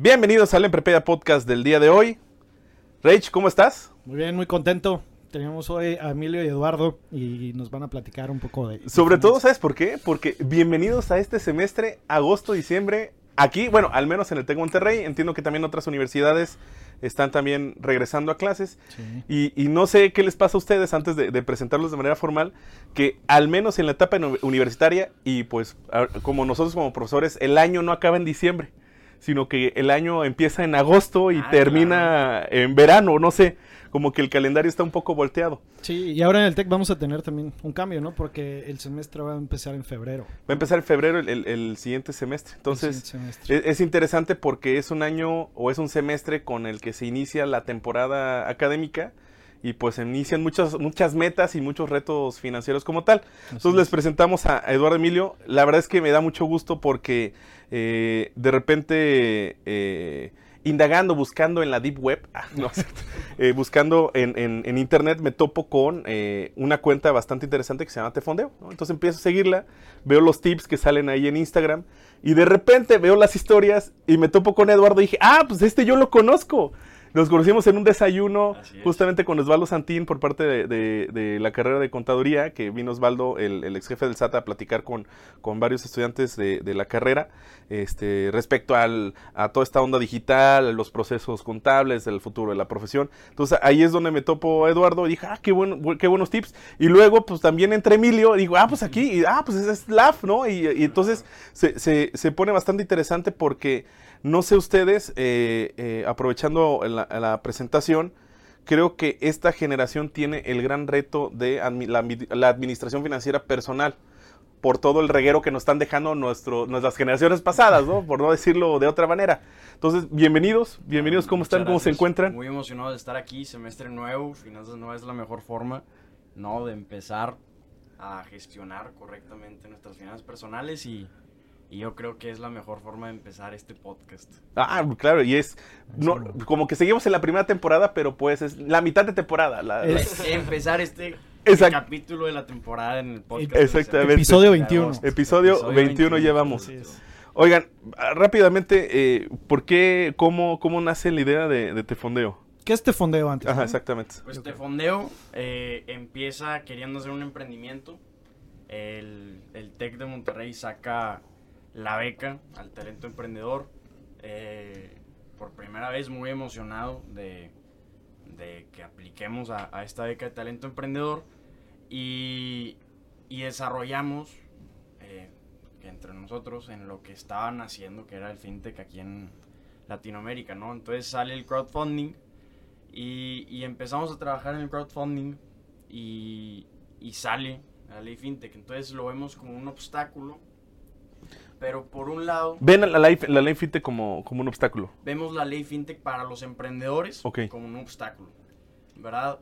Bienvenidos al Emprepedia Podcast del día de hoy. Rach, ¿cómo estás? Muy bien, muy contento. Tenemos hoy a Emilio y Eduardo y nos van a platicar un poco de... Sobre todo, ¿sabes por qué? Porque bienvenidos a este semestre, agosto-diciembre. Aquí, bueno, al menos en el TEC Monterrey, entiendo que también otras universidades están también regresando a clases. Sí. Y, y no sé qué les pasa a ustedes antes de, de presentarlos de manera formal, que al menos en la etapa uni- universitaria y pues como nosotros como profesores, el año no acaba en diciembre, sino que el año empieza en agosto y Ah, termina en verano, no sé, como que el calendario está un poco volteado. Sí, y ahora en el TEC vamos a tener también un cambio, ¿no? Porque el semestre va a empezar en febrero. Va a empezar en febrero el, el- el siguiente semestre. Entonces, El siguiente semestre. es, es interesante porque es un año o es un semestre con el que se inicia la temporada académica y pues se inician muchas, muchas metas y muchos retos financieros como tal. Entonces les presentamos a Eduardo Emilio. La verdad es que me da mucho gusto porque eh, de repente eh, indagando, buscando en la deep web, ah, no, eh, buscando en, en- en internet me topo con eh, una cuenta bastante interesante que se llama Tefondeo. ¿no? Entonces empiezo a seguirla, veo los tips que salen ahí en Instagram y de repente veo las historias y me topo con Eduardo y dije, ah, pues este yo lo conozco. Nos conocimos en un desayuno justamente con Osvaldo Santín por parte de, de- de la carrera de contaduría, que vino Osvaldo, el, el ex jefe del SAT, a platicar con, con varios estudiantes de, de la carrera este, respecto al, a toda esta onda digital, los procesos contables, el futuro de la profesión. Entonces ahí es donde me topo Eduardo y dije, ah, qué, bueno, bu- qué buenos tips. Y luego, pues también entre Emilio, digo, ah, pues aquí, y, ah, pues es LAF, ¿no? Y, y entonces se, se, se pone bastante interesante porque no sé ustedes, eh, eh, aprovechando la, la presentación, creo que esta generación tiene el gran reto de admi- la, admi- la administración financiera personal por todo el reguero que nos están dejando nuestro, nuestras generaciones pasadas, ¿no? Por no decirlo de otra manera. Entonces, bienvenidos, bienvenidos, ¿cómo están? ¿Cómo se encuentran? Muy emocionado de estar aquí, semestre nuevo, finanzas no es la mejor forma, ¿no? De empezar a gestionar correctamente nuestras finanzas personales y, y yo creo que es la mejor forma de empezar este podcast. Ah, claro, y es no, como que seguimos en la primera temporada, pero pues es la mitad de temporada. la- la- Es- empezar este capítulo de la temporada en el podcast. Exactamente. Episodio 21. Episodio, Episodio 21, 21, llevamos. Oigan, rápidamente, eh, ¿por qué, cómo, cómo nace la idea de, de Tefondeo? ¿Qué es este fondeo antes? Ajá, no? exactamente. Pues este fondeo eh, empieza queriendo hacer un emprendimiento. El, el TEC de Monterrey saca la beca al talento emprendedor. Eh, por primera vez muy emocionado de, que apliquemos a, esta beca de talento emprendedor. Y, desarrollamos eh, entre nosotros en lo que estaban haciendo, que era el fintech aquí en Latinoamérica, ¿no? Entonces sale el crowdfunding y, y empezamos a trabajar en el crowdfunding y, y sale la ley fintech. Entonces lo vemos como un obstáculo, pero por un lado Ven la ley, la ley fintech como, como un obstáculo. vemos la ley fintech para los emprendedores como un obstáculo, ¿verdad?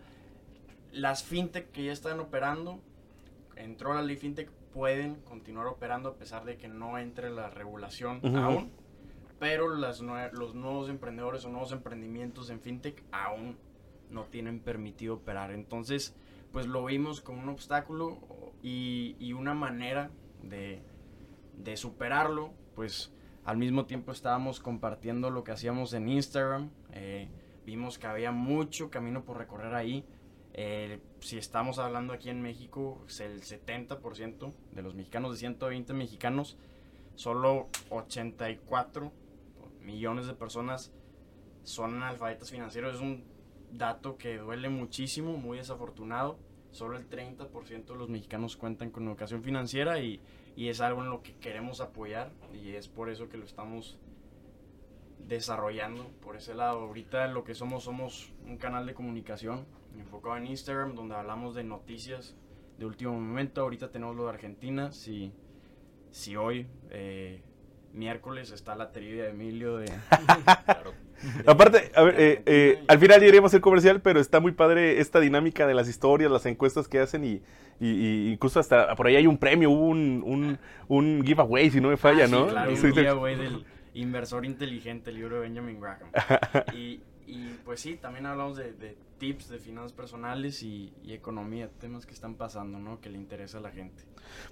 Las fintech que ya están operando, entró la ley fintech, pueden continuar operando a pesar de que no entre la regulación aún, pero las nue- los nuevos emprendedores o nuevos emprendimientos en fintech aún no tienen permitido operar. Entonces, pues lo vimos como un obstáculo y, y una manera de, de superarlo, pues al mismo tiempo estábamos compartiendo lo que hacíamos en Instagram. eh, vimos que había mucho camino por recorrer ahí. Eh, si estamos hablando aquí en México, el 70% de los mexicanos, de 120 mexicanos, solo 84 millones de personas son analfabetas financieros. Es un dato que duele muchísimo, muy desafortunado. Solo el 30% de los mexicanos cuentan con educación financiera y, y es algo en lo que queremos apoyar y es por eso que lo estamos desarrollando por ese lado. Ahorita lo que somos somos un canal de comunicación enfocado en Instagram, donde hablamos de noticias de último momento. Ahorita tenemos lo de Argentina. Si, si hoy, eh, miércoles, está la trivia de Emilio de... Claro. Aparte, a ver, eh, eh, al final ya iremos a ser comercial, pero está muy padre esta dinámica de las historias, las encuestas que hacen y, y- y incluso hasta por ahí hay un premio, hubo un, un, un giveaway, si no me falla, Ah, sí, ¿no? claro, Sí, un sí. giveaway del Inversor Inteligente, el libro de Benjamin Graham. y, y, pues sí, también hablamos de, de tips de finanzas personales y, y economía, temas que están pasando, ¿no? Que le interesa a la gente.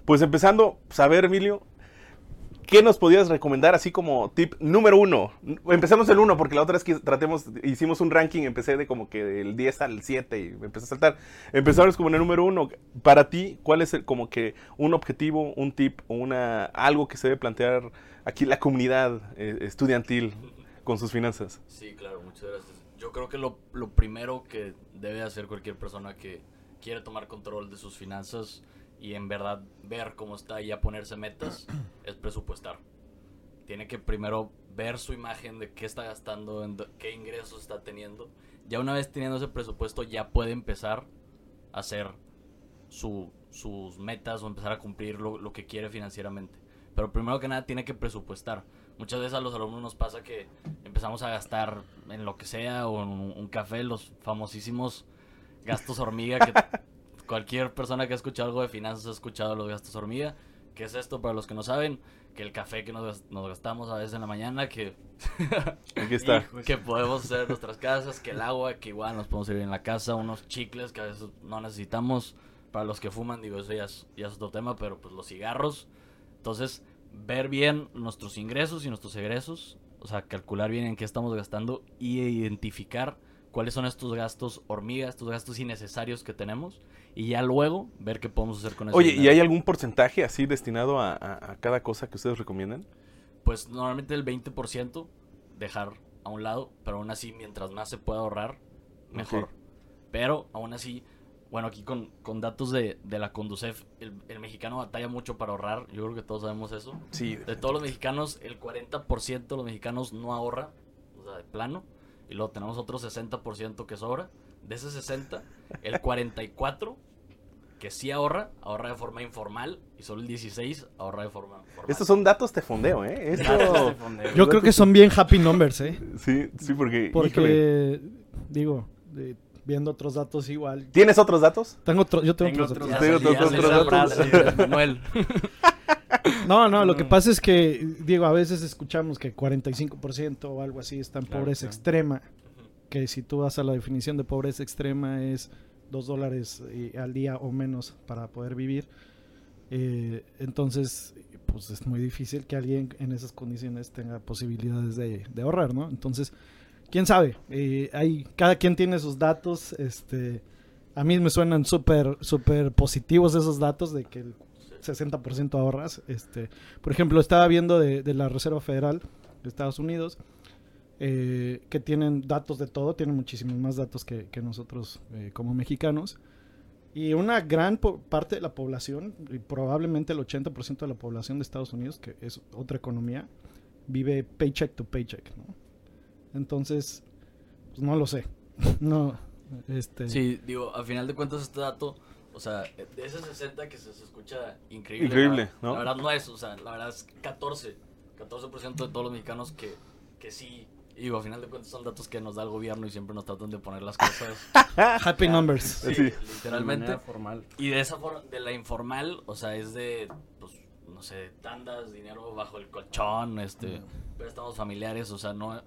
Pues empezando, saber, Emilio, ¿qué nos podías recomendar así como tip número uno? Empezamos el uno, porque la otra vez que tratemos, hicimos un ranking, empecé de como que del 10 al 7 y empecé a saltar. Empezamos como en el número uno. Para ti, ¿cuál es el, como que un objetivo, un tip o una, algo que se debe plantear aquí la comunidad eh, estudiantil con sus finanzas? Sí, claro, muchas gracias. Yo creo que lo, lo primero que debe hacer cualquier persona que quiere tomar control de sus finanzas y en verdad ver cómo está y a ponerse metas es presupuestar. Tiene que primero ver su imagen de qué está gastando, en qué ingresos está teniendo. Ya una vez teniendo ese presupuesto ya puede empezar a hacer su- sus metas o empezar a cumplir lo, lo que quiere financieramente. Pero primero que nada tiene que presupuestar. Muchas veces a los alumnos nos pasa que empezamos a gastar en lo que sea o en un, un café, los famosísimos gastos hormiga que cualquier persona que ha escuchado algo de finanzas ha escuchado los gastos hormiga. ¿Qué es esto para los que no saben? Que el café que nos, gas- nos gastamos a veces en la mañana, que Aquí está. Hijo que podemos hacer en nuestras casas, que el agua, que igual nos podemos servir en la casa, unos chicles que a veces no necesitamos. Para los que fuman, digo, eso ya es, ya es otro tema, pero pues los cigarros. Entonces, ver bien nuestros ingresos y nuestros egresos, o sea, calcular bien en qué estamos gastando y identificar cuáles son estos gastos hormigas, estos gastos innecesarios que tenemos y ya luego ver qué podemos hacer con eso. Oye, ¿y hay algún porcentaje así destinado a, a- a cada cosa que ustedes recomiendan? Pues normalmente el 20% dejar a un lado, pero aún así mientras más se pueda ahorrar, mejor. Ok. Pero aún así, bueno, aquí con, con datos de, de la Conducef, el, el mexicano batalla mucho para ahorrar, yo creo que todos sabemos eso. Sí. De todos los mexicanos, el 40% de los mexicanos no ahorra, o sea, de plano, y luego tenemos otro 60% que sobra. De ese 60, el 44 que sí ahorra, ahorra de forma informal, y solo el 16 ahorra de forma formal. Estos son datos de fondeo, ¿eh? Esto- Datos de fondeo. Yo creo que son bien happy numbers, ¿eh? Sí, sí, porque... híjole. Porque, digo, eh, viendo otros datos igual. ¿Tienes otros datos? Tengo otro, yo tengo, Tengo otros otros datos. Manuel. No, no, Mm. lo que pasa es que, digo, a veces escuchamos que 45% o algo así está en Claro, pobreza claro. extrema. Que si tú vas a la definición de pobreza extrema es 2 dólares eh, al día o menos para poder vivir. Eh, entonces, pues es muy difícil que alguien en esas condiciones tenga posibilidades de, de ahorrar, ¿no? Entonces, quién sabe. Eh, hay, cada quien tiene sus datos. Este, a mí me suenan súper, súper positivos esos datos de que el 60% ahorras. Este, por ejemplo, estaba viendo de, la Reserva Federal de Estados Unidos eh, que tienen datos de todo, tienen muchísimos más datos que, nosotros eh, como mexicanos. Y una gran parte de la población, y probablemente el 80% de la población de Estados Unidos, que es otra economía, vive paycheck to paycheck. Entonces, pues no lo sé. No, este... Sí, digo, a final de cuentas este dato, o sea, de ese 60 que se, se escucha increíble. Increíble, la- ¿no? La verdad no es, o sea, la verdad es 14, 14% de todos los mexicanos que, que sí, y digo, a final de cuentas son datos que nos da el gobierno y siempre nos tratan de poner las cosas Happy numbers. sí, literalmente. formal. Y de esa forma, de la informal, o sea, es de, pues, no sé, tandas, dinero bajo el colchón, este, préstamos familiares, o sea, no,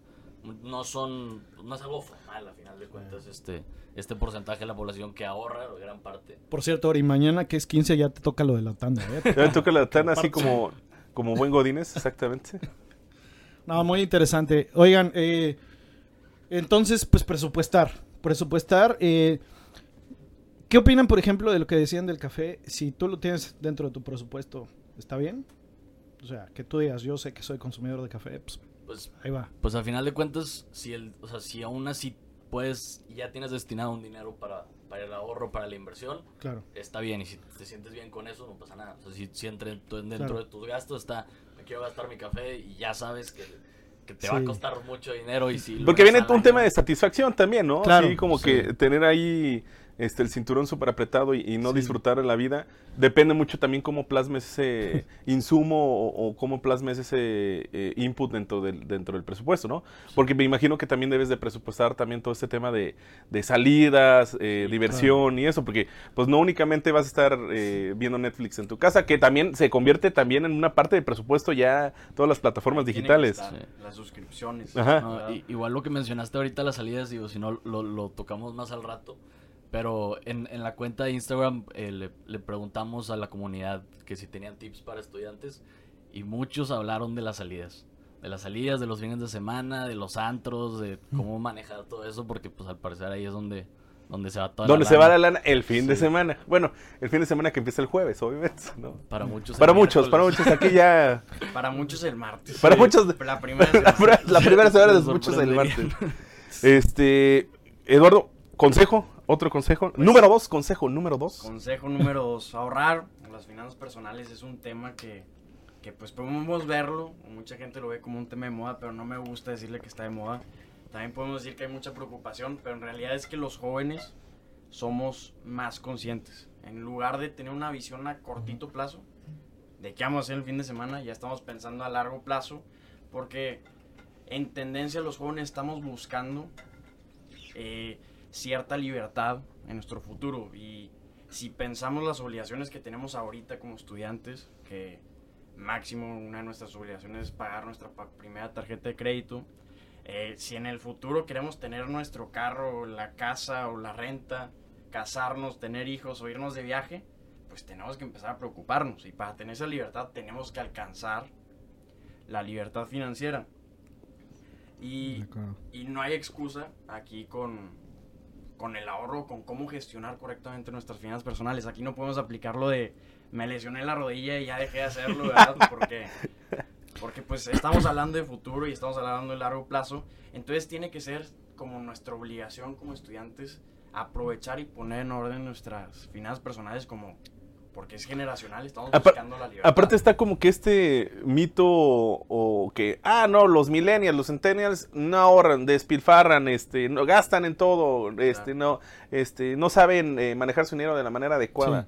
no son, no es algo formal a final de cuentas, este, este porcentaje de la población que ahorra, gran parte. Por cierto, y mañana que es 15 ya te toca lo de la tanda, ¿eh? Ya me toca la tana así como, como buen Godínez, exactamente. No, muy interesante. Oigan, eh, entonces, pues presupuestar. Presupuestar. eh, ¿Qué opinan, por ejemplo, de lo que decían del café? Si tú lo tienes dentro de tu presupuesto, ¿está bien? O sea, que tú digas, yo sé que soy consumidor de café, pues Pues, ahí va. pues a final de cuentas, si el, o sea, si aún así puedes, ya tienes destinado un dinero para, para el ahorro, para la inversión, Claro. está bien. Y si te sientes bien con eso, no pasa nada. O sea, si, si entre- dentro Claro. de tus gastos está, me quiero gastar mi café y ya sabes que que te va a costar mucho dinero y si Porque viene al un tema de satisfacción también, ¿no? Claro, sí, como sí. que tener ahí este, el cinturón súper apretado y, y no Sí. disfrutar de la vida. Depende mucho también cómo plasmes ese insumo o, o cómo plasmes ese eh, input dentro del, dentro del presupuesto, ¿no? Porque me imagino que también debes de presupuestar también todo este tema de, de salidas, eh, diversión y eso, porque pues no únicamente vas a estar eh, viendo Netflix en tu casa, que también se convierte también en una parte de presupuesto ya todas las plataformas Tiene digitales. Las suscripciones. Igual lo que mencionaste ahorita, las salidas, digo, si no lo, lo tocamos más al rato. Pero en, en la cuenta de Instagram eh, le, le preguntamos a la comunidad que si tenían tips para estudiantes y muchos hablaron de las salidas. De las salidas, de los fines de semana, de los antros, de cómo manejar todo eso, porque pues al parecer ahí es donde, donde se va toda Donde la se va lana. la lana el fin de semana. Bueno, el fin de semana que empieza el jueves, obviamente, ¿no? Para muchos. Para muchos, para muchos aquí ya. Para muchos el martes. Para muchos. La primera La, semana. pr- la primera semana de muchos el martes. Este. Eduardo, consejo, otro consejo. número dos, consejo número dos. Consejo número dos, ahorrar. Las finanzas personales es un tema que, que pues podemos verlo, mucha gente lo ve como un tema de moda, pero no me gusta decirle que está de moda. También podemos decir que hay mucha preocupación, pero en realidad es que los jóvenes somos más conscientes. En lugar de tener una visión a cortito plazo, de qué vamos a hacer el fin de semana, ya estamos pensando a largo plazo, porque en tendencia los jóvenes estamos buscando eh, cierta libertad en nuestro futuro. Y si pensamos las obligaciones que tenemos ahorita como estudiantes, que máximo una de nuestras obligaciones es pagar nuestra primera tarjeta de crédito, eh, si en el futuro queremos tener nuestro carro, la casa o la renta, casarnos, tener hijos o irnos de viaje, pues tenemos que empezar a preocuparnos. Y para tener esa libertad tenemos que alcanzar la libertad financiera. Y, y no hay excusa aquí con, con el ahorro, con cómo gestionar correctamente nuestras finanzas personales. Aquí no podemos aplicar lo de me lesioné la rodilla y ya dejé de hacerlo, ¿verdad? Porque, porque pues estamos hablando de futuro y estamos hablando de largo plazo. Entonces tiene que ser como nuestra obligación como estudiantes aprovechar y poner en orden nuestras finanzas personales como porque es generacional, estamos Apar- buscando la libertad. Aparte está como que este mito o que, ah, no, los millennials, los centennials no ahorran, despilfarran, este, no gastan en todo, este, no, este, no saben eh, manejar su dinero de la manera adecuada.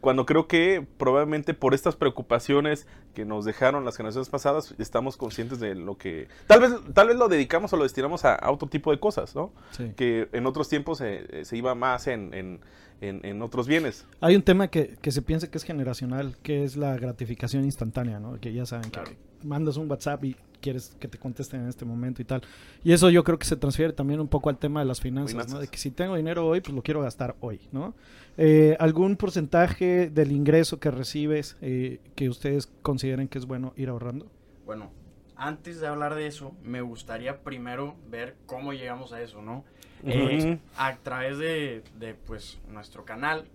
Cuando creo que probablemente por estas preocupaciones que nos dejaron las generaciones pasadas, estamos conscientes de lo que... Tal vez, tal vez lo dedicamos o lo destinamos a, a otro tipo de cosas, ¿no? Sí. Que en otros tiempos eh, se iba más en, en, en- en otros bienes. Hay un tema que, que se piensa que es generacional, que es la gratificación instantánea, ¿no? Que ya saben Claro. que mandas un WhatsApp y quieres que te contesten en este momento y tal. Y eso yo creo que se transfiere también un poco al tema de las finanzas, ¿no? De que si tengo dinero hoy, pues lo quiero gastar hoy, ¿no? Eh, ¿Algún porcentaje del ingreso que recibes eh, que ustedes consideren que es bueno ir ahorrando? Bueno, antes de hablar de eso, me gustaría primero ver cómo llegamos a eso, ¿no? Eh, a través de, de, pues, nuestro canal,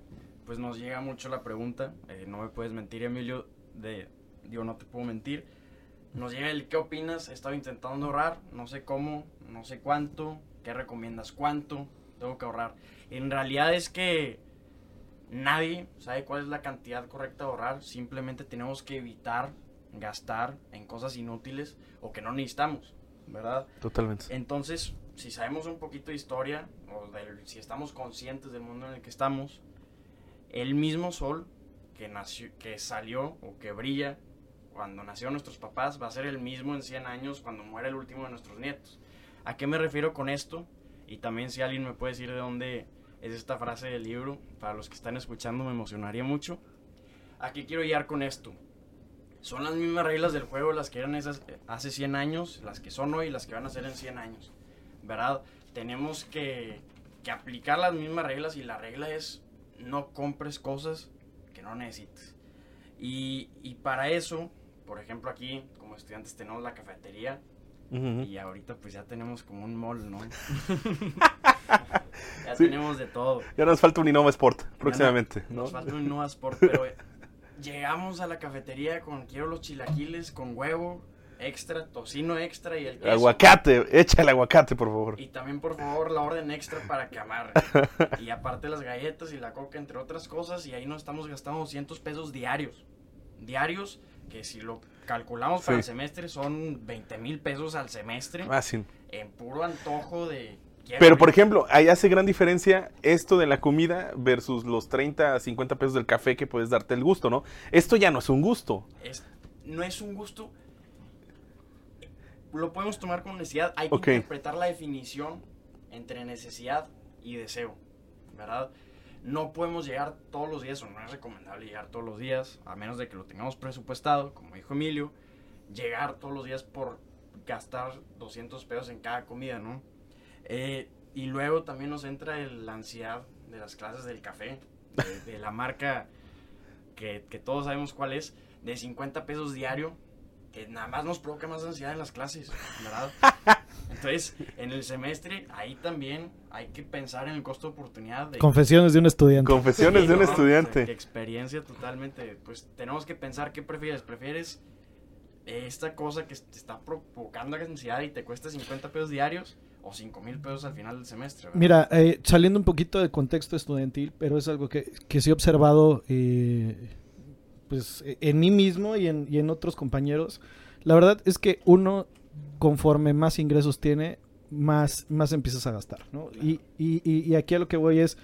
pues nos llega mucho la pregunta, eh, no me puedes mentir, Emilio, de, digo, no te puedo mentir, nos llega el ¿qué opinas? He estado intentando ahorrar, no sé cómo, no sé cuánto, ¿qué recomiendas? ¿Cuánto tengo que ahorrar? En realidad es que nadie sabe cuál es la cantidad correcta de ahorrar, simplemente tenemos que evitar gastar en cosas inútiles o que no necesitamos, ¿verdad? Totalmente. Entonces, si sabemos un poquito de historia, o del- si estamos conscientes del mundo en el que estamos, el mismo sol que, nació, que salió o que brilla cuando nacieron nuestros papás va a ser el mismo en 100 años cuando muera el último de nuestros nietos. ¿A qué me refiero con esto? Y también si alguien me puede decir de dónde es esta frase del libro, para los que están escuchando me emocionaría mucho. ¿A qué quiero llegar con esto? Son las mismas reglas del juego las que eran esas eh, hace 100 años, las que son hoy y las que van a ser en 100 años. ¿Verdad? Tenemos que, que aplicar las mismas reglas y la regla es no compres cosas que no necesites. Y, y para eso, por ejemplo aquí como estudiantes tenemos la cafetería Ujú. y ahorita pues ya tenemos como un mall, ¿no? ya Sí. tenemos de todo. Ya nos falta un Innova Sport próximamente, Ya ¿no? Nos falta un Innova Sport, pero llegamos a la cafetería con quiero los chilaquiles con huevo extra, tocino extra y el queso. Aguacate, échale aguacate, por favor. Y también, por favor, la orden extra para que amarre. y aparte las galletas y la coca, entre otras cosas, y ahí nos estamos gastando 200 pesos diarios. Diarios que si lo calculamos para el semestre son 20 mil pesos al semestre Fácil. en puro antojo de... quiero Pero, por ejemplo, ahí hace gran diferencia esto de la comida versus los 30, 50 pesos del café que puedes darte el gusto, ¿no? Esto ya no es un gusto. es- no es un gusto. Lo podemos tomar con necesidad. Hay que interpretar la definición entre necesidad y deseo, ¿verdad? No podemos llegar todos los días, o no es recomendable llegar todos los días, a menos de que lo tengamos presupuestado, como dijo Emilio, llegar todos los días por gastar 200 pesos en cada comida, ¿no? Eh, y luego también nos entra el- la ansiedad de las clases del café, de, de la marca que, que todos sabemos cuál es, de 50 pesos diario, que nada más nos provoca más ansiedad en las clases, ¿verdad? Entonces, en el semestre, ahí también hay que pensar en el costo de oportunidad. De, Confesiones de un estudiante. Confesiones Sí, de un ¿no? estudiante. Experiencia totalmente. Pues tenemos que pensar qué prefieres. ¿Prefieres esta cosa que te está provocando ansiedad y te cuesta 50 pesos diarios o 5 mil pesos al final del semestre? ¿verdad? Mira, eh, saliendo un poquito del contexto estudiantil, pero es algo que, que sí he observado eh, pues, eh, en mí mismo y en, y en otros compañeros. La verdad es que uno, conforme más ingresos tiene, más, más empiezas a gastar, ¿no? Y, y, y- y aquí a lo que voy es,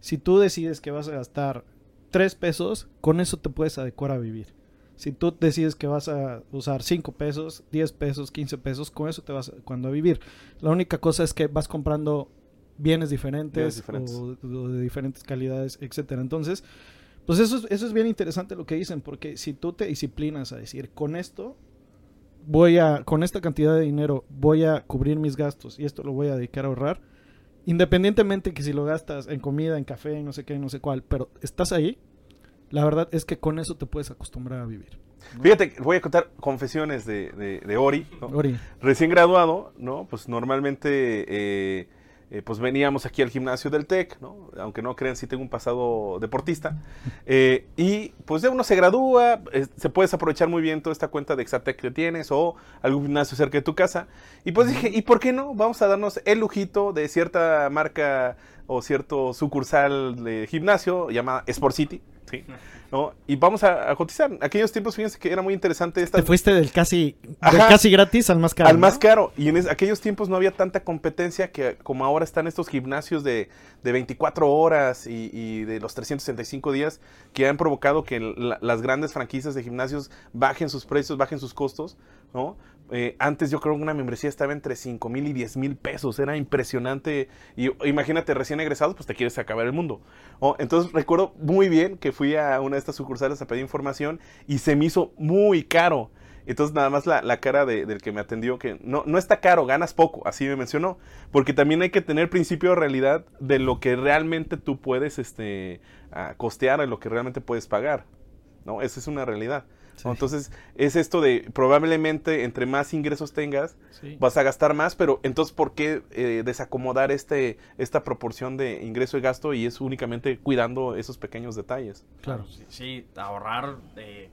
si tú decides que vas a gastar 3 pesos, con eso te puedes adecuar a vivir. Si tú decides que vas a usar 5 pesos, 10 pesos, 15 pesos, con eso te vas cuando a vivir. La única cosa es que vas comprando bienes diferentes, Bienes diferentes. O, o de diferentes calidades, etcétera. Entonces, pues eso es, eso es bien interesante lo que dicen, porque si tú te disciplinas a decir, con esto voy a, con esta cantidad de dinero voy a cubrir mis gastos y esto lo voy a dedicar a ahorrar, independientemente que si lo gastas en comida, en café, en no sé qué, en no sé cuál, pero estás ahí, la verdad es que con eso te puedes acostumbrar a vivir. ¿no? Fíjate, voy a contar confesiones de, de- de Ori. ¿no? Ori, Recién graduado, ¿no? Pues normalmente, eh, eh, pues veníamos aquí al gimnasio del TEC, ¿no? Aunque no crean, sí tengo un pasado deportista. Eh, y pues ya uno se gradúa, se puedes aprovechar muy bien toda esta cuenta de Exatec que tienes o algún gimnasio cerca de tu casa. Y pues dije, ¿y por qué no? Vamos a darnos el lujito de cierta marca o cierto sucursal de gimnasio llamada Sport City, ¿sí? ¿No? Y vamos a, a cotizar. Aquellos tiempos, fíjense que era muy interesante esta te fuiste del casi, del casi gratis al más caro. al más caro. Y en es- aquellos tiempos no había tanta competencia que como ahora están estos gimnasios de, de 24 horas y, y de los 365 días que han provocado que la- las grandes franquicias de gimnasios bajen sus precios, bajen sus costos, Eh, antes yo creo que una membresía estaba entre 5 mil y 10 mil pesos, era impresionante. Y imagínate, recién egresados, pues te quieres acabar el mundo. ¿no? Entonces recuerdo muy bien que fui a una de estas sucursales a pedir información y se me hizo muy caro. Entonces nada más la, cara de- del que me atendió, que no, no está caro, ganas poco, así me mencionó. Porque también hay que tener principio de realidad de lo que realmente tú puedes este, costear, de lo que realmente puedes pagar. ¿no? Esa es una realidad. Entonces es esto de probablemente entre más ingresos tengas, Sí. vas a gastar más, pero entonces ¿por qué eh, desacomodar este, esta proporción de ingreso y gasto y es únicamente cuidando esos pequeños detalles? Claro. Sí, sí, ahorrar. eh,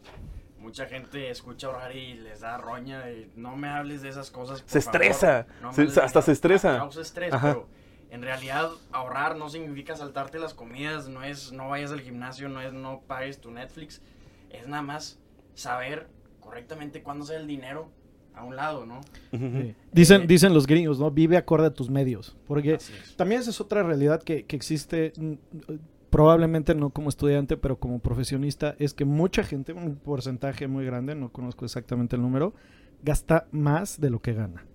mucha gente escucha ahorrar y les da roña. y no me hables de esas cosas. por Se favor, estresa, no me se- hasta se dinero". estresa. Causa estrés, Ajá. pero en realidad ahorrar no significa saltarte las comidas. No es no vayas al gimnasio, no es no pagues tu Netflix. Es nada más saber correctamente cuándo sea el dinero a un lado, ¿no? Sí. Dicen, Eh, dicen los gringos, ¿no? Vive acorde a tus medios. Porque es. también esa es otra realidad que, que existe, mm, probablemente no como estudiante, pero como profesionista, es que mucha gente, un porcentaje muy grande, no conozco exactamente el número, gasta más de lo que gana,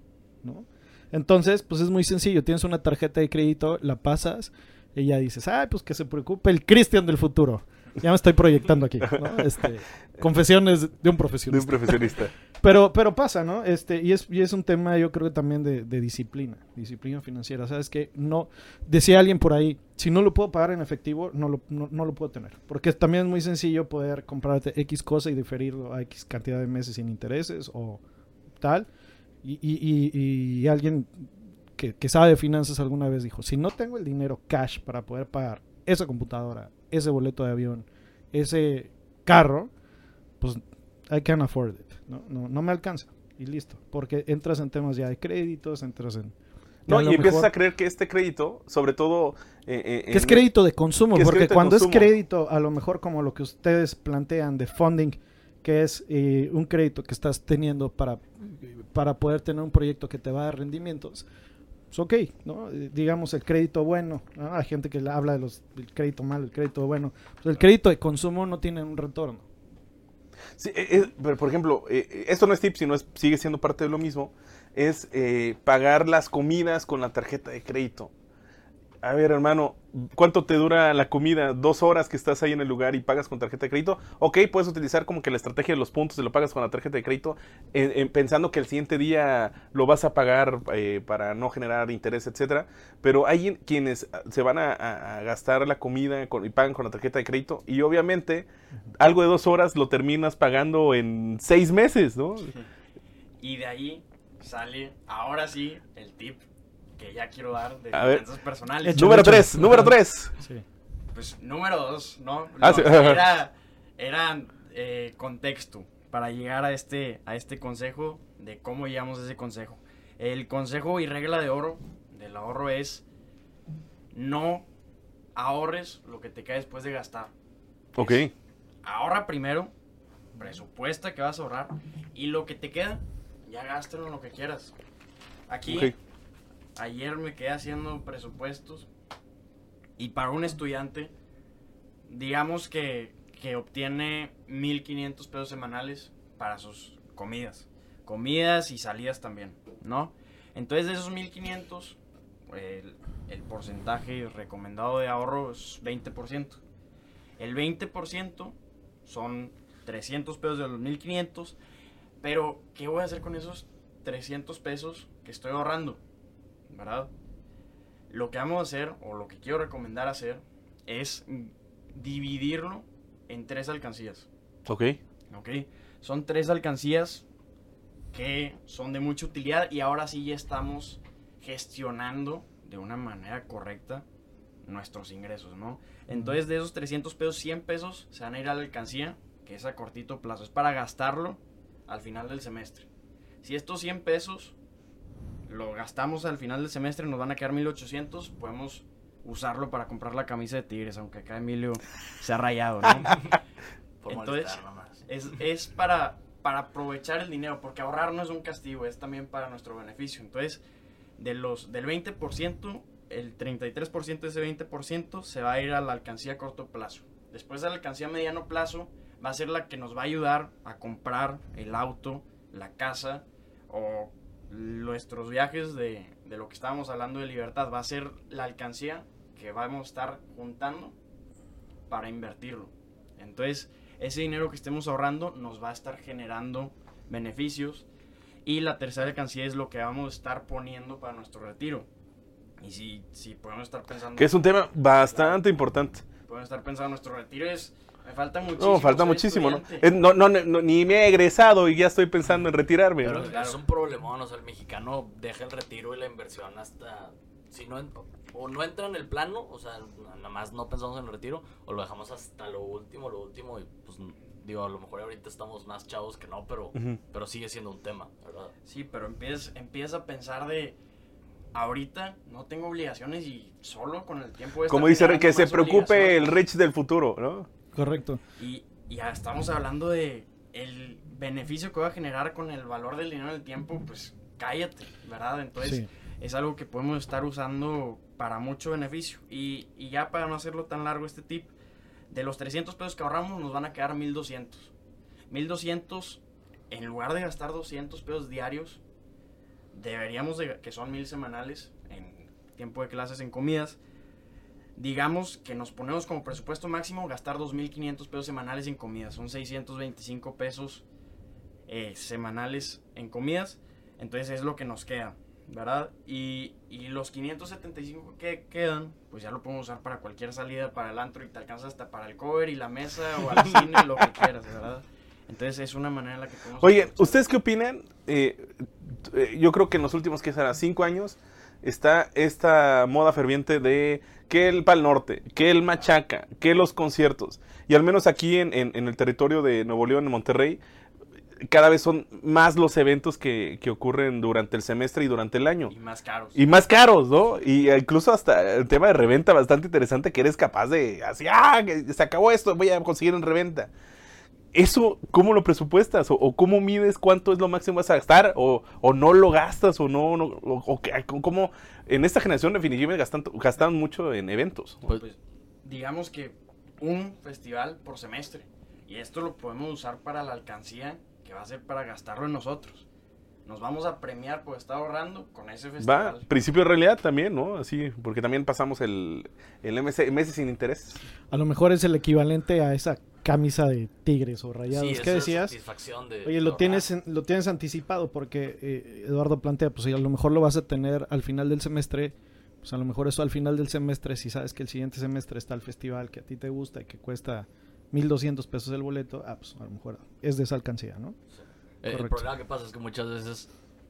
¿no? Entonces, pues es muy sencillo, tienes una tarjeta de crédito, la pasas, y ya dices, ay, pues que se preocupe el Cristian del futuro. Ya me estoy proyectando aquí, ¿no? Este, confesiones de un De un profesionista. profesionista. Pero, pero pasa, ¿no? Este, y es, y es un tema, yo creo que también de, de disciplina, disciplina financiera. Sabes que no, decía alguien por ahí, si no lo puedo pagar en efectivo, no lo, no, no lo puedo tener. Porque también es muy sencillo poder comprarte X cosa y diferirlo a X cantidad de meses sin intereses o tal. Y, y, y, y alguien que, que sabe de finanzas alguna vez dijo, si no tengo el dinero cash para poder pagar esa computadora, ese boleto de avión, ese carro, pues I can afford it. No, no, no me alcanza. Y listo. Porque entras en temas ya de créditos, entras en... No, y empiezas mejor- a creer que este crédito, sobre todo... eh, eh, que es crédito de consumo, porque crédito cuando es crédito, a lo mejor como lo que ustedes plantean de funding, que es eh, un crédito que estás teniendo para, para poder tener un proyecto que te va a dar rendimientos, pues ok, ¿no? Eh, digamos el crédito bueno, ¿no? hay gente que habla de los, del crédito malo, el crédito bueno, pues el crédito de consumo no tiene un retorno. Sí, eh, eh, pero por ejemplo, eh, esto no es tip, sino es, sigue siendo parte de lo mismo, es eh, pagar las comidas con la tarjeta de crédito. A ver, hermano, ¿cuánto te dura la comida? ¿Dos horas que estás ahí en el lugar y pagas con tarjeta de crédito? Ok, puedes utilizar como que la estrategia de los puntos y lo pagas con la tarjeta de crédito, en- en- pensando que el siguiente día lo vas a pagar eh, para no generar interés, etcétera. Pero hay quienes se van a gastar la comida con- y pagan con la tarjeta de crédito y obviamente algo de dos horas lo terminas pagando en seis meses, ¿no? Y de ahí sale, ahora sí, el tip que ya quiero dar de finanzas personales. Hecho. número tres, número tres. Sí. Pues número dos, ¿no? Ah, No, sí. Era, era eh, contexto para llegar a este, a este consejo de cómo llegamos a ese consejo. El consejo y regla de oro del ahorro es no ahorres lo que te cae después de gastar. Ok. Ahorra primero, presupuesta que vas a ahorrar y lo que te queda, ya gástalo en lo que quieras. Aquí, Ok. Ayer me quedé haciendo presupuestos y para un estudiante, digamos que, que obtiene 1500 pesos semanales para sus comidas. Comidas y salidas también, ¿no? Entonces de esos 1500, el, el porcentaje recomendado de ahorro es 20%. El 20% son 300 pesos de los 1500. Pero, ¿qué voy a hacer con esos 300 pesos que estoy ahorrando? ¿Verdad? Lo que vamos a hacer, o lo que quiero recomendar hacer, es dividirlo en tres alcancías. Ok. ¿Ok? Son tres alcancías que son de mucha utilidad y ahora sí ya estamos gestionando de una manera correcta nuestros ingresos, ¿no? Entonces de esos 300 pesos, 100 pesos se van a ir a la alcancía, que es a cortito plazo, es para gastarlo al final del semestre. Si estos 100 pesos lo gastamos al final del semestre, nos van a quedar 1800, podemos usarlo para comprar la camisa de Tigres, aunque acá Emilio se ha rayado, ¿no? Por Entonces- es, es para, para aprovechar el dinero, porque ahorrar no es un castigo, es también para nuestro beneficio. Entonces, de los, del 20%, el 33% de ese 20% se va a ir a la alcancía a corto plazo. Después de la alcancía a mediano plazo va a ser la que nos va a ayudar a comprar el auto, la casa o nuestros viajes de, de lo que estábamos hablando de libertad. Va a ser la alcancía que vamos a estar juntando para invertirlo. Entonces, ese dinero que estemos ahorrando nos va a estar generando beneficios. Y la tercera alcancía es lo que vamos a estar poniendo para nuestro retiro. Y si, si podemos estar pensando... Que es un tema bastante importante. Podemos estar pensando nuestro retiro es... Me falta muchísimo. No, falta muchísimo, ¿no? no, no, no, Ni me he egresado y ya estoy pensando en retirarme. Pero ¿no? claro. es un problemón, o sea, el mexicano deja el retiro y la inversión hasta... Si no, en- o no entra en el plano, o sea, nada más no pensamos en el retiro, o lo dejamos hasta lo último, lo último, y pues, digo, a lo mejor ahorita estamos más chavos que no, pero, pero sigue siendo un tema, ¿verdad? Sí, pero empiezas, empiezas a pensar de... Ahorita no tengo obligaciones y solo con el tiempo... Como dice, que se preocupe el. Rich del futuro, ¿no? Correcto. Y y ya estamos hablando de el beneficio que va a generar con el valor del dinero en el tiempo, pues cállate, ¿verdad? Entonces Sí. es algo que podemos estar usando para mucho beneficio. Y, y ya para no hacerlo tan largo este tip, de los 300 pesos que ahorramos nos van a quedar 1200. 1200, en lugar de gastar 200 pesos diarios, deberíamos de, que son 1000 semanales en tiempo de clases en comidas, digamos que nos ponemos como presupuesto máximo gastar 2.500 pesos semanales en comidas. Son 625 pesos eh, semanales en comidas. Entonces es lo que nos queda, ¿verdad? Y, y los 575 que quedan, pues ya lo podemos usar para cualquier salida, para el antro y te alcanza hasta para el cover y la mesa o al cine, lo que quieras, ¿verdad? Entonces es una manera en la que podemos... Oye. ¿ustedes qué opinan? Eh, eh, yo creo que en los últimos, que será? Cinco años, está esta moda ferviente de que el Pal Norte, que el Machaca, que los conciertos. Y al menos aquí en, en- en el territorio de Nuevo León, en Monterrey, cada vez son más los eventos que, que ocurren durante el semestre y durante el año. Y más caros. Y más caros, ¿no? Y incluso hasta el tema de reventa bastante interesante que eres capaz de, así, ah, que se acabó esto, voy a conseguir en reventa. ¿Eso cómo lo presupuestas? ¿O, o cómo mides cuánto es lo máximo que vas a gastar? ¿O, o no lo gastas? ¿O no? no o, o qué- cómo? En esta generación definitivamente gastan, gastan mucho en eventos. Pues, Pues, digamos que un festival por semestre. Y esto lo podemos usar para la alcancía, que va a ser para gastarlo en nosotros. Nos vamos a premiar por estar ahorrando con ese Va, festival. principio de realidad también, ¿no? Así, porque también pasamos el, el MS, meses sin interés. A lo mejor es el equivalente a esa camisa de tigres o rayados. sí, ¿Qué decías? satisfacción de Oye, lo tienes, en- lo tienes anticipado porque eh, Eduardo plantea, pues a lo mejor lo vas a tener al final del semestre, pues a lo mejor eso al final del semestre, si sabes que el siguiente semestre está el festival que a ti te gusta y que cuesta 1.200 pesos el boleto, ah, pues a lo mejor es de esa alcancía, ¿no? Eh, El problema que pasa es que muchas veces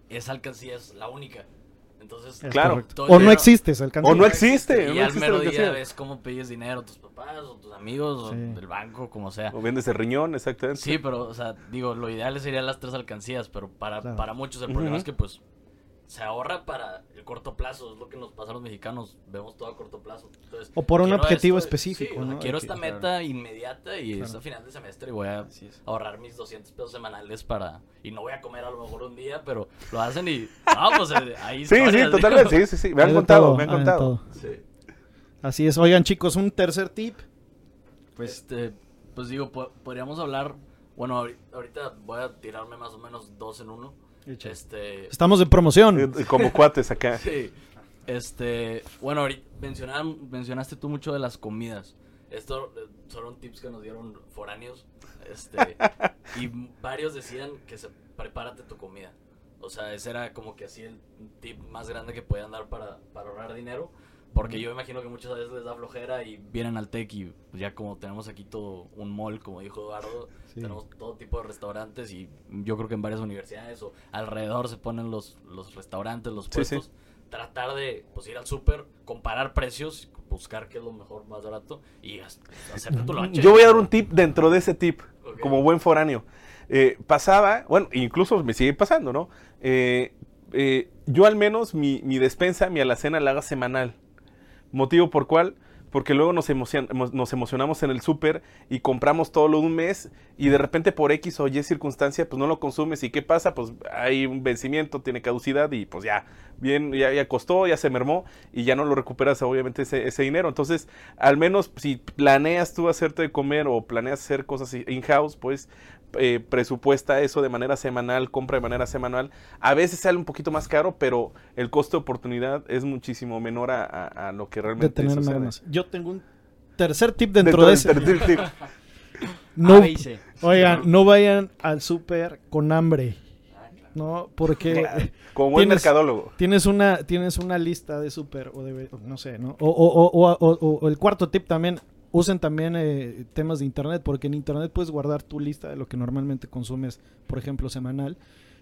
esa alcancía es la única. Entonces, Es Claro. O no dinero- existe esa alcancía. O no existe. Y no al existe mero día ves cómo pides dinero a tus papás o tus amigos o del banco, como sea. O vendes el riñón, exactamente. Sí, pero, o sea, digo, lo ideal serían las tres alcancías, pero para, Claro. para muchos el problema es que, pues, se ahorra para el corto plazo, es lo que nos pasa a los mexicanos, vemos todo a corto plazo. Entonces, O por un objetivo esto- específico, sí, o sea, ¿no? Quiero esta meta inmediata y es Claro. a final de semestre y voy a es. ahorrar mis 200 pesos semanales para... Y no voy a comer a lo mejor un día, pero lo hacen y... Ah, pues eh, ahí Sí, sí, totalmente. Sí, sí, sí. Me han contado, todo, me han contado. Sí. Así es. Oigan, chicos, un tercer tip. Pues, este, pues digo, po- podríamos hablar... Bueno, ahori- ahorita voy a tirarme más o menos dos en uno. Este... Estamos en promoción. Eh, Como cuates acá. Sí. Este, bueno, mencionaste tú mucho de las comidas. Esto eh, son tips que nos dieron foráneos. Este, y varios decían que se prepárate tu comida. O sea, ese era como que así el tip más grande que podían dar para, para ahorrar dinero. Porque yo imagino que muchas veces les da flojera y vienen al TEC y pues, ya como tenemos aquí todo un mall, como dijo Eduardo, Sí. tenemos todo tipo de restaurantes y yo creo que en varias universidades o alrededor se ponen los, los restaurantes, los Sí, sí. puestos. Tratar de pues, ir al súper, comparar precios, buscar qué es lo mejor, más barato y ha- hacerte tu lonche. Yo voy a dar un tip dentro de ese tip, como buen foráneo. Eh, pasaba, bueno, incluso me sigue pasando, ¿no? Eh, eh, yo al menos mi, mi despensa, mi alacena la hago semanal. Motivo por cuál, porque luego nos, emocion- emo- nos emocionamos en el súper y compramos todo lo un mes y de repente por X o Y circunstancia pues no lo consumes y ¿qué pasa? Pues hay un vencimiento, tiene caducidad y pues ya, bien, ya, ya costó, ya se mermó y ya no lo recuperas obviamente ese, ese dinero. Entonces, al menos si planeas tú hacerte de comer o planeas hacer cosas in-house, pues eh, presupuesta eso de manera semanal, compra de manera semanal. A veces sale un poquito más caro, pero el costo de oportunidad es muchísimo menor a, a- a lo que de realmente tener mermas. Yo tengo un tercer tip dentro, de ese. tercer tip. No, A, B y C. oigan, no vayan al súper con hambre. No, porque Como buen Tienes- mercadólogo. tienes una tienes una lista de súper o de no sé, ¿no? O, o- o- o- o- o el cuarto tip también usen también eh, temas de internet porque en internet puedes guardar tu lista de lo que normalmente consumes, por ejemplo, semanal.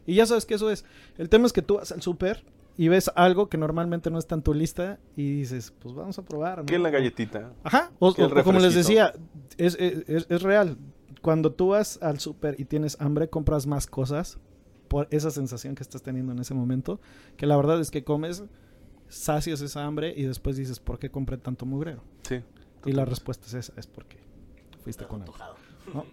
Y ya sabes que eso es. El tema es que tú vas al súper y ves algo que normalmente no está en tu lista y dices, pues vamos a probar. ¿no? ¿Qué es la galletita? Ajá, o, como les decía, es, es- es- es real. Cuando tú vas al súper y tienes hambre, compras más cosas por esa sensación que estás teniendo en ese momento, que la verdad es que comes, sacias esa hambre y después dices, ¿por qué compré tanto mugrero? Sí. Y la respuesta es esa, es porque fuiste Estás con. ¿no?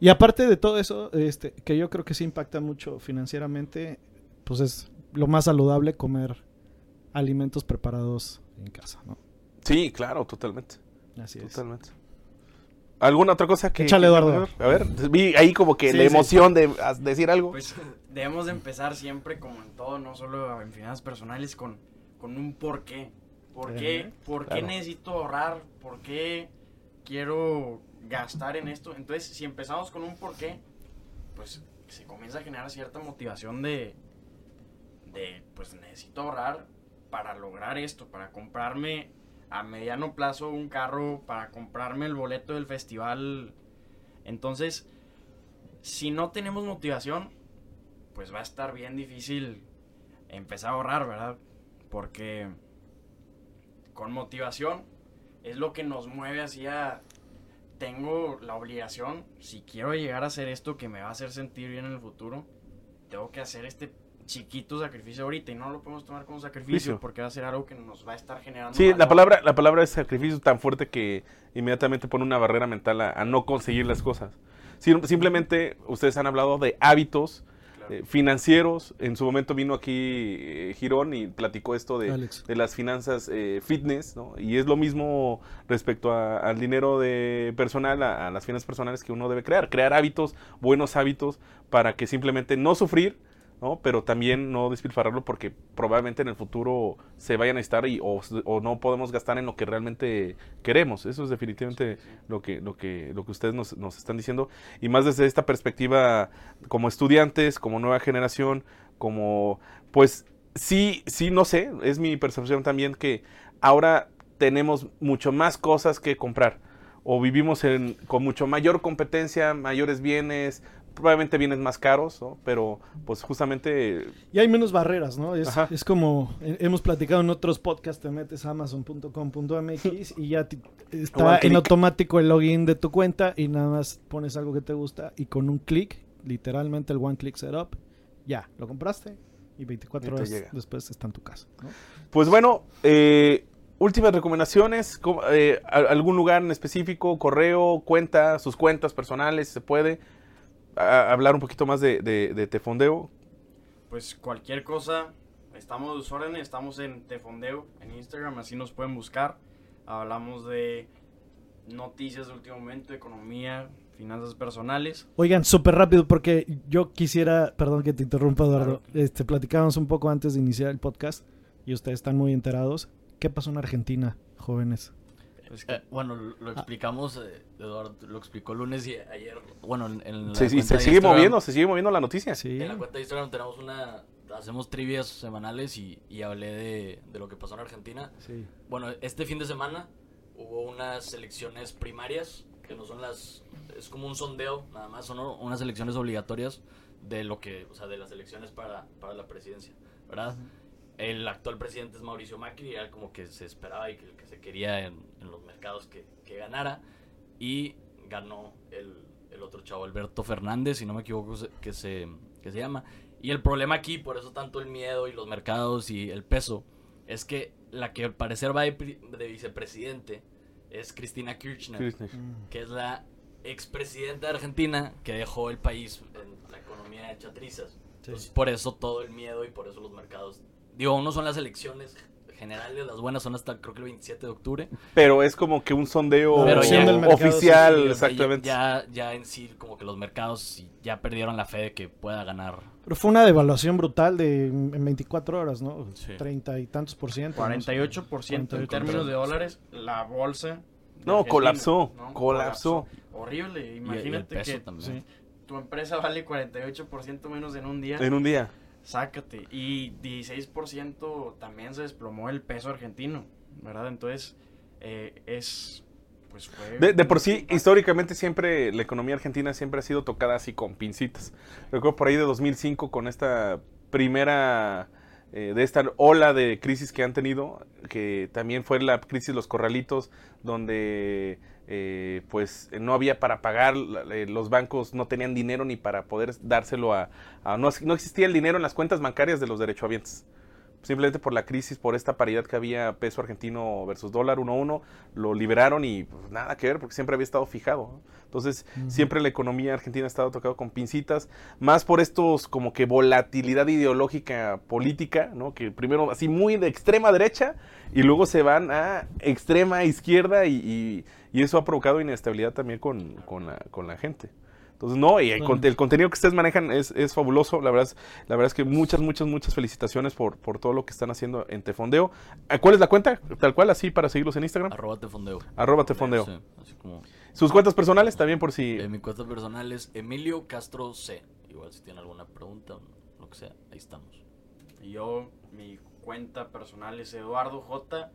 Y aparte de todo eso, este, que yo creo que sí impacta mucho financieramente, pues es lo más saludable comer alimentos preparados en casa, ¿no? Sí, claro, totalmente. Así es. Totalmente. ¿Alguna otra cosa que... Échale, Eduardo. A ver, vi ahí como que Sí, la sí. emoción de a- decir algo. Pues debemos de empezar siempre, como en todo, no solo en finanzas personales, con, con un por qué. ¿Por qué, Ajá, ¿por qué claro. necesito ahorrar? ¿Por qué quiero gastar en esto? Entonces, si empezamos con un por qué, pues se comienza a generar cierta motivación de, de pues necesito ahorrar para lograr esto, para comprarme a mediano plazo un carro, para comprarme el boleto del festival. Entonces, si no tenemos motivación, pues va a estar bien difícil empezar a ahorrar, ¿verdad? Porque con motivación es lo que nos mueve hacia tengo la obligación, si quiero llegar a hacer esto que me va a hacer sentir bien en el futuro, tengo que hacer este chiquito sacrificio ahorita y no lo podemos tomar como sacrificio porque va a ser algo que nos va a estar generando Sí, la palabra, la palabra es sacrificio tan fuerte que inmediatamente pone una barrera mental a, a no conseguir las cosas. Sim- simplemente ustedes han hablado de hábitos eh, financieros. En su momento vino aquí eh, Girón y platicó esto de, de las finanzas eh, fitness, ¿no? Y es lo mismo respecto a- al dinero de personal, a, a las finanzas personales que uno debe crear. Crear hábitos, buenos hábitos, para que simplemente no sufrir, ¿no? Pero también no despilfarrarlo porque probablemente en el futuro se vaya a necesitar y, o, o no podemos gastar en lo que realmente queremos. Eso es definitivamente lo que, lo que, lo que ustedes nos, nos están diciendo. Y más desde esta perspectiva como estudiantes, como nueva generación, como pues sí, sí, no sé, es mi percepción también que ahora tenemos mucho más cosas que comprar. O vivimos en, con mucho mayor competencia, mayores bienes, probablemente bienes más caros, ¿no? Pero pues justamente Y hay menos barreras, ¿no? Es, como hemos platicado en otros podcasts, te metes a amazon.com.mx y ya está en automático el login de tu cuenta y nada más pones algo que te gusta y con un clic, literalmente el one click setup, ya, lo compraste y 24 Y te horas llega. después está en tu casa. ¿no? Pues bueno, eh, últimas recomendaciones, ¿cómo- eh, algún lugar en específico, correo, cuenta, sus cuentas personales, si se puede A- hablar un poquito más de, de, de Tefondeo. Pues cualquier cosa, estamos de sus órdenes, estamos en Tefondeo, en Instagram, así nos pueden buscar. Hablamos de noticias de último momento, economía, finanzas personales. Oigan, súper rápido porque yo quisiera, perdón que te interrumpa Eduardo, este, platicábamos un poco antes de iniciar el podcast y ustedes están muy enterados. ¿Qué pasó en Argentina, jóvenes? Pues que- Eh, bueno, lo lo explicamos, eh, Eduardo lo explicó el lunes y ayer. Bueno, en, en la Se, se de sigue Instagram- moviendo, se sigue moviendo la noticia. Sí. En la cuenta de Instagram tenemos una. Hacemos trivias semanales y, y hablé de, de lo que pasó en Argentina. Sí. Bueno, este fin de semana hubo unas elecciones primarias, que no son las... Es como un sondeo, nada más, son unas elecciones obligatorias de lo que... O sea, de las elecciones para, para la presidencia, ¿verdad? El actual presidente es Mauricio Macri, era como que se esperaba y que, que se quería en, en los mercados que, que ganara. Y ganó el, el otro chavo, Alberto Fernández, si no me equivoco, se- que se, que se llama. Y el problema aquí, por eso tanto el miedo y los mercados y el peso, es que la que al parecer va de, de vicepresidente es Cristina Kirchner, Kirchner. que es la expresidenta de Argentina que dejó el país en la economía hecha trizas. Entonces, por eso todo el miedo y por eso los mercados. Digo, no son las elecciones generales, las buenas son hasta creo que el 27 de octubre. Pero es como que un sondeo Pero ya- del oficial, sí, sí, exactamente. Ya, ya en sí, como que los mercados ya perdieron la fe de que pueda ganar. Pero fue una devaluación brutal de en 24 horas, ¿no? Sí. Treinta y tantos por ciento. ¿no? 48% en 48%. términos de dólares, la bolsa. No, Argentina, colapsó, ¿no? colapsó. Horrible, Y- y el imagínate peso que también. tu empresa vale 48% menos en un día. En un día. Sácate. Y 16% también se desplomó el peso argentino, ¿verdad? Entonces, eh, es. Pues fue. De, de por sí, históricamente siempre la economía argentina siempre ha sido tocada así con pincitas. Recuerdo por ahí de 2005 con esta primera eh, de esta ola de crisis que han tenido, que también fue la crisis de los corralitos, donde eh, pues no había para pagar, eh, los bancos no tenían dinero ni para poder dárselo a... a- no, no existía el dinero en las cuentas bancarias de los derechohabientes simplemente por la crisis, por esta paridad que había peso argentino versus dólar 1 a 1, lo liberaron y pues, nada que ver porque siempre había estado fijado. Entonces, siempre la economía argentina ha estado tocado con pincitas, más por estos como que volatilidad ideológica política, ¿no? Que primero así muy de extrema derecha y luego se van a extrema izquierda y, y- y eso ha provocado inestabilidad también con, con la, con la gente. Entonces, no, y el, Bueno. conte- el contenido que ustedes manejan es, es fabuloso. La verdad es, la verdad es que muchas, muchas, muchas felicitaciones por, por todo lo que están haciendo en Tefondeo. ¿A ¿Cuál es la cuenta? Tal cual, así para seguirlos en Instagram. Arroba Tefondeo. Arroba Tefondeo. Sí, así como. Sus cuentas personales también por si... Eh, mi cuenta personal es Emilio Castro C. Igual si tienen alguna pregunta o lo que sea, ahí estamos. Y yo, mi cuenta personal es Eduardo J.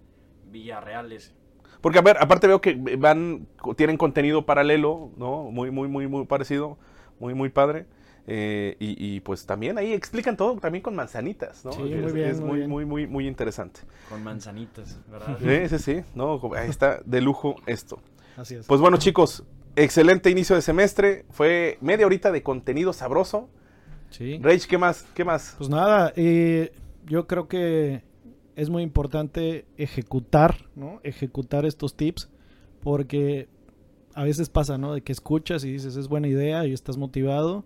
Villarreal S. Porque, a ver, aparte veo que van, tienen contenido paralelo, ¿no? Muy, muy, muy, muy parecido, muy, muy padre. Eh, y, y, pues también ahí explican todo también con manzanitas, ¿no? Sí, es, muy bien, es muy muy, bien. muy, muy, muy interesante. Con manzanitas, ¿verdad? Sí, sí, sí, no, ahí está de lujo esto. Así es. Pues bueno, chicos, excelente inicio de semestre. Fue media horita de contenido sabroso. sí. Rage, ¿qué más? ¿Qué más? Pues nada, eh, yo creo que es muy importante ejecutar, ¿no? Ejecutar estos tips porque a veces pasa, ¿no? De que escuchas y dices, es buena idea y estás motivado.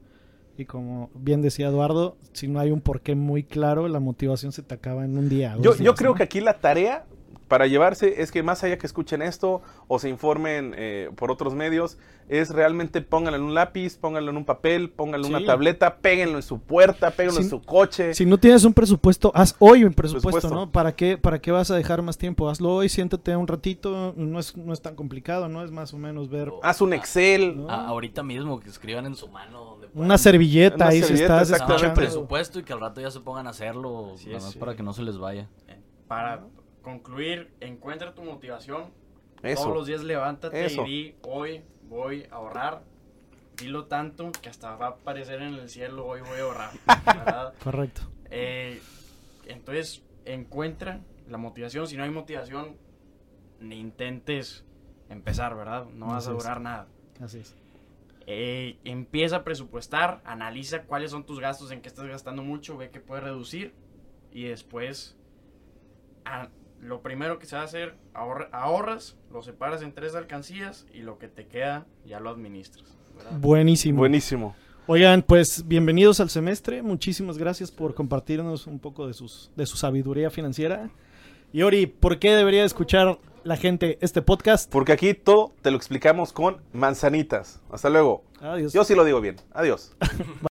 Y como bien decía Eduardo, si no hay un porqué muy claro, la motivación se te acaba en un día. Yo, yo creo que aquí la tarea para llevarse es que más allá que escuchen esto o se informen eh, por otros medios, es realmente pónganlo en un lápiz, pónganlo en un papel, pónganlo en una tableta, péguenlo en su puerta, péguenlo en su coche. Si no tienes un presupuesto, haz hoy un presupuesto, ¿no? ¿Para qué, ¿Para qué vas a dejar más tiempo? Hazlo hoy, siéntate un ratito, no es, no es tan complicado, ¿no? Es más o menos ver... Haz un Excel. ahorita mismo, que escriban en su mano. una servilleta ahí si estás presupuesto y que al rato ya se pongan a hacerlo, nada más para que no se les vaya. Para concluir, encuentra tu motivación. Todos los días levántate y di, hoy voy a ahorrar. Dilo tanto que hasta va a aparecer en el cielo, hoy voy a ahorrar. Correcto. Eh, entonces, encuentra la motivación. Si no hay motivación, ni intentes empezar, ¿verdad? No vas a durar nada. Así es. Eh, empieza a presupuestar, analiza cuáles son tus gastos, en qué estás gastando mucho, ve qué puedes reducir y después lo primero que se va a hacer, ahorras, lo separas en tres alcancías y lo que te queda ya lo administras. Buenísimo. Buenísimo. Oigan, pues bienvenidos al semestre. Muchísimas gracias por compartirnos un poco de, sus, de su sabiduría financiera. Y Ori, ¿por qué debería escuchar la gente este podcast? Porque aquí todo te lo explicamos con manzanitas. Hasta luego. Adiós. Yo sí lo digo bien. Adiós.